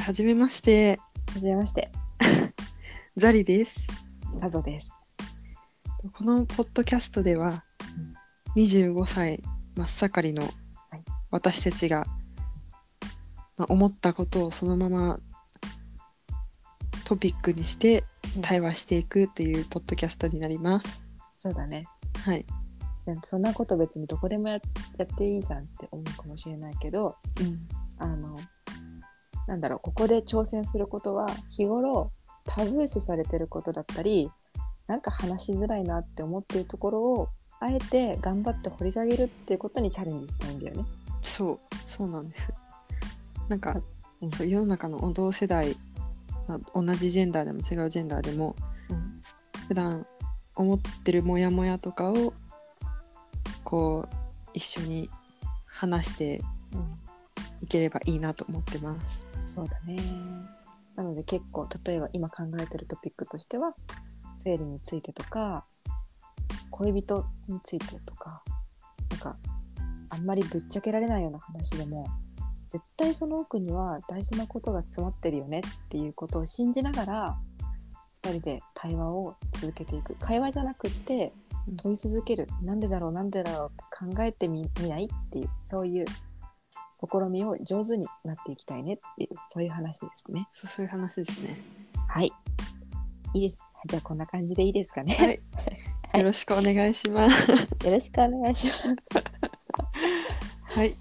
はじめまして、はじめまして、ザリです。アゾです。このポッドキャストでは、25歳真っ盛りのはい私たちが、まあ、思ったことをそのままトピックにしてうん対話していくっていうポッドキャストになります。そうだね。はい。でそんなこと別にどこでもややっていいじゃんって思うかもしれないけど、うん。あの、なんだろう、ここで挑戦することは日頃タブー視されてることだったり、なんか話しづらいなって思っているところを、あえて頑張って掘り下げるっていうことにチャレンジしたいんだよね。そう、そうなんです。なんか、うんそう世の中の同世代、まあ同じジェンダーでも違うジェンダーでもうん。普段思ってるモヤモヤとかをこう一緒に話していければいいなと思ってます。そうだね。なので結構例えば今考えてるトピックとしては生理についてとか恋人についてとかなんかあんまりぶっちゃけられないような話でも絶対その奥には大事なことが詰まってるよねっていうことを信じながら2人で対話を続けていく会話じゃなくってうん問い続ける、なんでだろうなんでだろうって考えてみみないっていうそういう試みを上手になっていきたいねっていうそういう話ですね。そうそういう話ですね。はい。いいです。じゃあこんな感じでいいですかね。はい。はいよろしくお願いします。よろしくお願いします。はい。